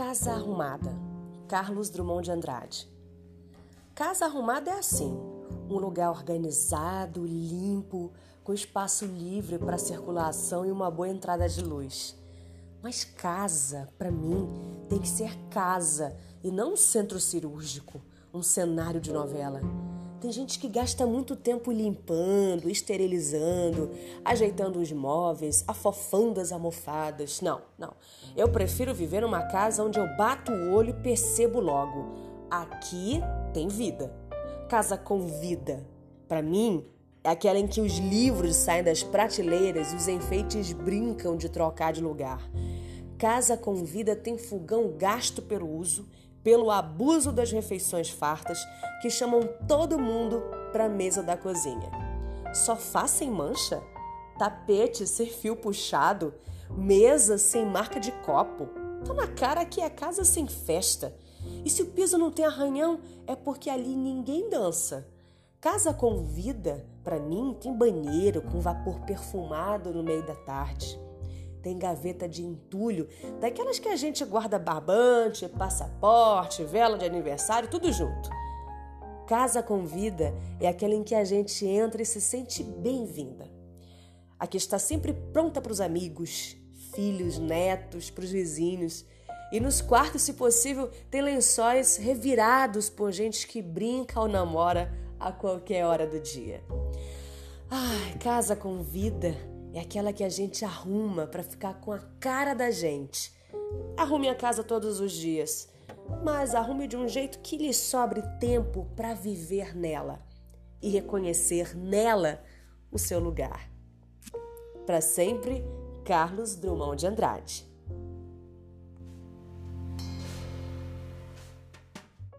Casa Arrumada, Carlos Drummond de Andrade. Casa arrumada é assim: um lugar organizado, limpo, com espaço livre para circulação e uma boa entrada de luz. Mas casa, para mim, tem que ser casa e não um centro cirúrgico, um cenário de novela. Tem gente que gasta muito tempo limpando, esterilizando, ajeitando os móveis, afofando as almofadas. Não, não. Eu prefiro viver numa casa onde eu bato o olho e percebo logo. Aqui tem vida. Casa com vida. Para mim, é aquela em que os livros saem das prateleiras e os enfeites brincam de trocar de lugar. Casa com vida tem fogão gasto pelo uso pelo abuso das refeições fartas que chamam todo mundo para a mesa da cozinha. Sofá sem mancha, tapete sem fio puxado, mesa sem marca de copo. Tá na cara que é casa sem festa. E se o piso não tem arranhão, é porque ali ninguém dança. Casa com vida, para mim, tem banheiro com vapor perfumado no meio da tarde tem gaveta de entulho, daquelas que a gente guarda barbante, passaporte, vela de aniversário, tudo junto. Casa com vida é aquela em que a gente entra e se sente bem-vinda. A que está sempre pronta para os amigos, filhos, netos, para os vizinhos. E nos quartos, se possível, tem lençóis revirados por gente que brinca ou namora a qualquer hora do dia. Ai, casa com vida é aquela que a gente arruma para ficar com a cara da gente. Arrume a casa todos os dias, mas arrume de um jeito que lhe sobre tempo para viver nela e reconhecer nela o seu lugar. Para sempre, Carlos Drummond de Andrade.